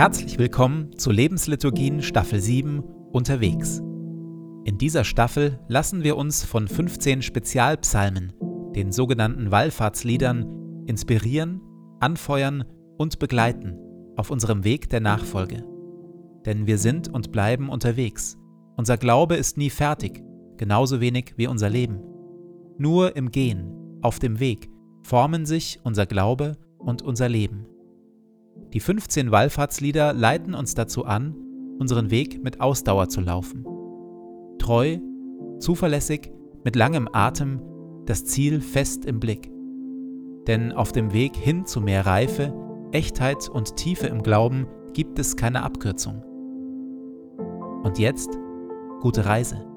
Herzlich willkommen zu Lebensliturgien Staffel 7 Unterwegs. In dieser Staffel lassen wir uns von 15 Spezialpsalmen, den sogenannten Wallfahrtsliedern, inspirieren, anfeuern und begleiten auf unserem Weg der Nachfolge. Denn wir sind und bleiben unterwegs. Unser Glaube ist nie fertig, genauso wenig wie unser Leben. Nur im Gehen, auf dem Weg, formen sich unser Glaube und unser Leben. Die 15 Wallfahrtslieder leiten uns dazu an, unseren Weg mit Ausdauer zu laufen. Treu, zuverlässig, mit langem Atem, das Ziel fest im Blick. Denn auf dem Weg hin zu mehr Reife, Echtheit und Tiefe im Glauben gibt es keine Abkürzung. Und jetzt gute Reise.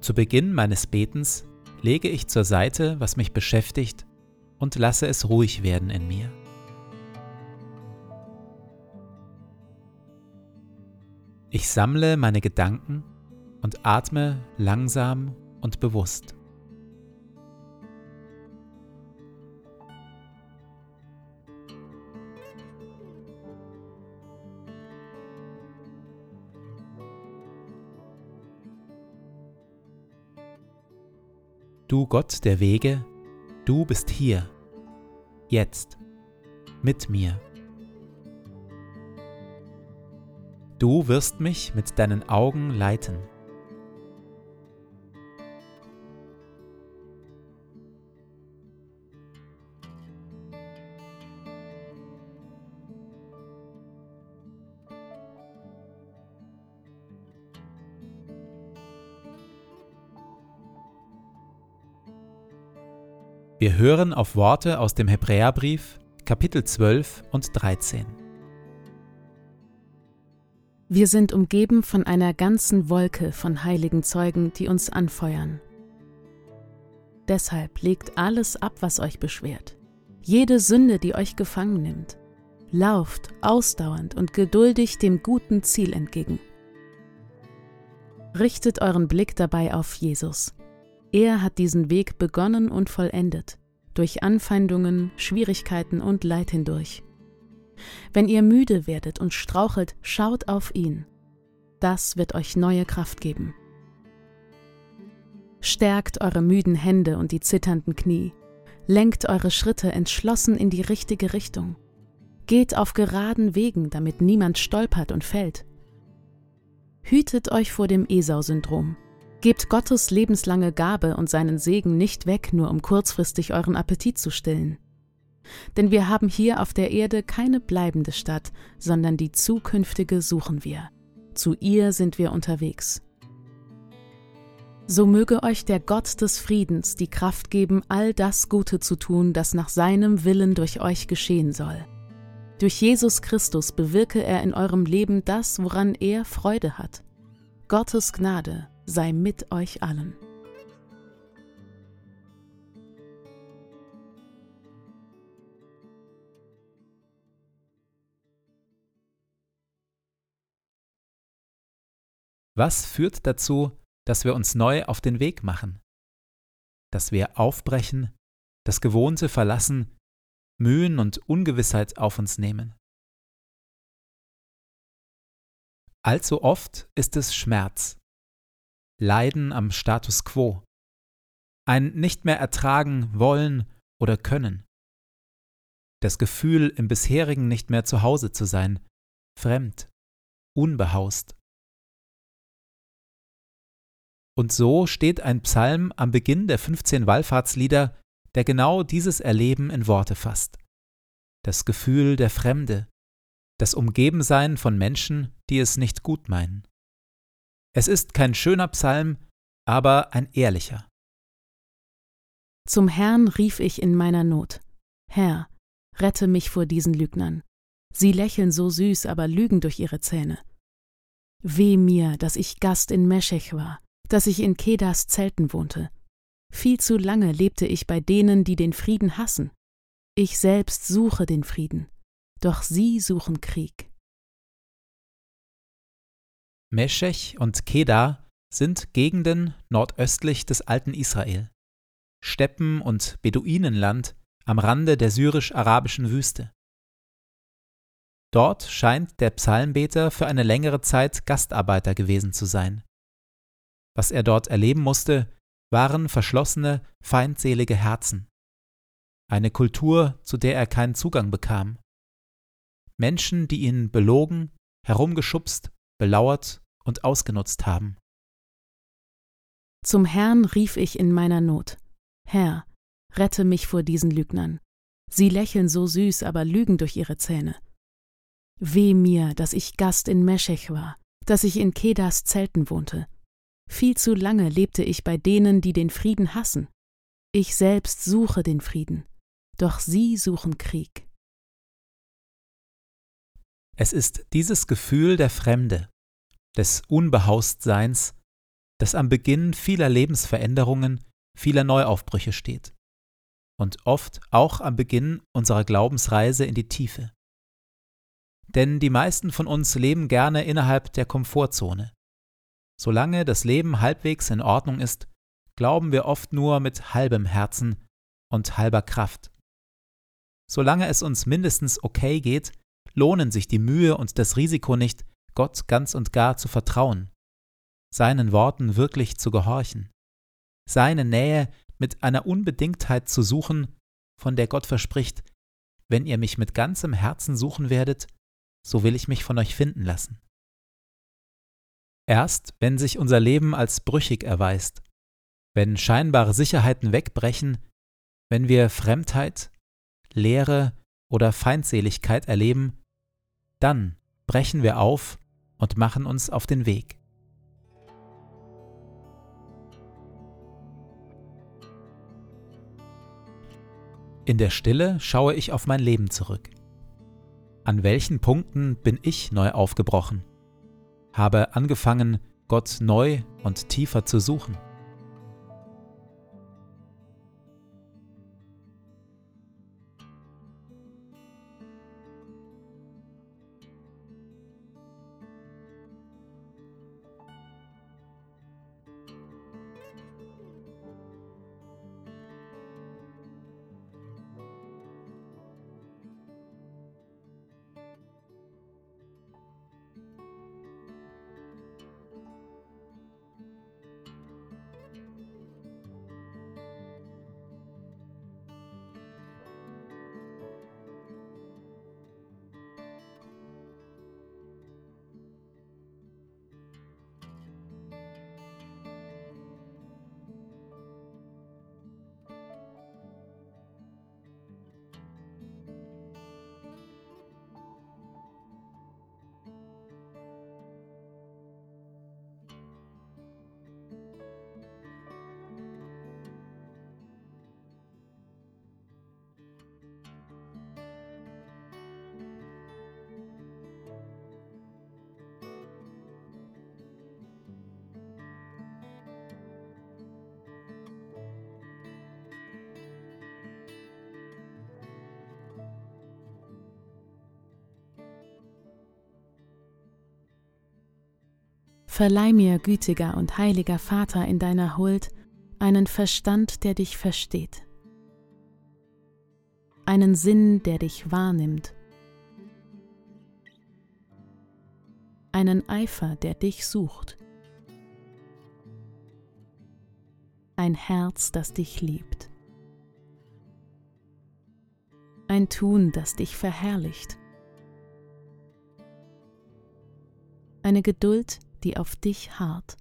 Zu Beginn meines Betens lege ich zur Seite, was mich beschäftigt, und lasse es ruhig werden in mir. Ich sammle meine Gedanken und atme langsam und bewusst. Du Gott der Wege, du bist hier, jetzt, mit mir. Du wirst mich mit deinen Augen leiten. Wir hören auf Worte aus dem Hebräerbrief, Kapitel 12 und 13. Wir sind umgeben von einer ganzen Wolke von heiligen Zeugen, die uns anfeuern. Deshalb legt alles ab, was euch beschwert, jede Sünde, die euch gefangen nimmt. Lauft ausdauernd und geduldig dem guten Ziel entgegen. Richtet euren Blick dabei auf Jesus, er hat diesen Weg begonnen und vollendet, durch Anfeindungen, Schwierigkeiten und Leid hindurch. Wenn ihr müde werdet und strauchelt, schaut auf ihn. Das wird euch neue Kraft geben. Stärkt eure müden Hände und die zitternden Knie. Lenkt eure Schritte entschlossen in die richtige Richtung. Geht auf geraden Wegen, damit niemand stolpert und fällt. Hütet euch vor dem Esau-Syndrom. Gebt Gottes lebenslange Gabe und seinen Segen nicht weg, nur um kurzfristig euren Appetit zu stillen. Denn wir haben hier auf der Erde keine bleibende Stadt, sondern die zukünftige suchen wir. Zu ihr sind wir unterwegs. So möge euch der Gott des Friedens die Kraft geben, all das Gute zu tun, das nach seinem Willen durch euch geschehen soll. Durch Jesus Christus bewirke er in eurem Leben das, woran er Freude hat. Gottes Gnade sei mit euch allen. Was führt dazu, dass wir uns neu auf den Weg machen? Dass wir aufbrechen, das Gewohnte verlassen, Mühen und Ungewissheit auf uns nehmen? Allzu oft ist es Schmerz, Leiden am Status quo, ein nicht mehr ertragen wollen oder können, das Gefühl, im bisherigen nicht mehr zu Hause zu sein, fremd, unbehaust. Und so steht ein Psalm am Beginn der 15 Wallfahrtslieder, der genau dieses Erleben in Worte fasst. Das Gefühl der Fremde, das Umgebensein von Menschen, die es nicht gut meinen. Es ist kein schöner Psalm, aber ein ehrlicher. Zum Herrn rief ich in meiner Not. Herr, rette mich vor diesen Lügnern. Sie lächeln so süß, aber lügen durch ihre Zähne. Weh mir, dass ich Gast in Meschech war, dass ich in Kedas Zelten wohnte. Viel zu lange lebte ich bei denen, die den Frieden hassen. Ich selbst suche den Frieden. doch sie suchen Krieg. Meschech und Kedar sind Gegenden nordöstlich des alten Israel, Steppen- und Beduinenland am Rande der syrisch-arabischen Wüste. Dort scheint der Psalmbeter für eine längere Zeit Gastarbeiter gewesen zu sein. Was er dort erleben musste, waren verschlossene, feindselige Herzen. Eine Kultur, zu der er keinen Zugang bekam. Menschen, die ihn belogen, herumgeschubst, belauert und ausgenutzt haben. Zum Herrn rief ich in meiner Not. Herr, rette mich vor diesen Lügnern. Sie lächeln so süß, aber lügen durch ihre Zähne. Weh mir, dass ich Gast in Meschech war, dass ich in Kedas Zelten wohnte. Viel zu lange lebte ich bei denen, die den Frieden hassen. Ich selbst suche den Frieden, doch sie suchen Krieg. Es ist dieses Gefühl der Fremde, des Unbehaustseins, das am Beginn vieler Lebensveränderungen, vieler Neuaufbrüche steht und oft auch am Beginn unserer Glaubensreise in die Tiefe. Denn die meisten von uns leben gerne innerhalb der Komfortzone. Solange das Leben halbwegs in Ordnung ist, glauben wir oft nur mit halbem Herzen und halber Kraft. Solange es uns mindestens okay geht, lohnen sich die Mühe und das Risiko nicht, Gott ganz und gar zu vertrauen, seinen Worten wirklich zu gehorchen, seine Nähe mit einer Unbedingtheit zu suchen, von der Gott verspricht, wenn ihr mich mit ganzem Herzen suchen werdet, so will ich mich von euch finden lassen. Erst wenn sich unser Leben als brüchig erweist, wenn scheinbare Sicherheiten wegbrechen, wenn wir Fremdheit, Leere oder Feindseligkeit erleben, dann brechen wir auf und machen uns auf den Weg. In der Stille schaue ich auf mein Leben zurück. An welchen Punkten bin ich neu aufgebrochen? habe angefangen, Gott neu und tiefer zu suchen. Verleih mir, gütiger und heiliger Vater, in deiner Huld einen Verstand, der dich versteht, einen Sinn, der dich wahrnimmt, einen Eifer, der dich sucht, ein Herz, das dich liebt, ein Tun, das dich verherrlicht, eine Geduld, die auf dich harrt.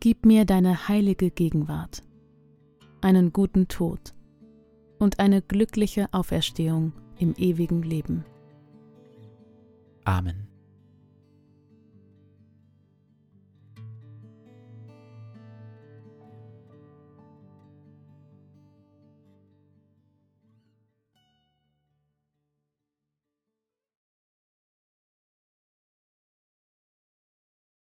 Gib mir deine heilige Gegenwart, einen guten Tod und eine glückliche Auferstehung im ewigen Leben. Amen.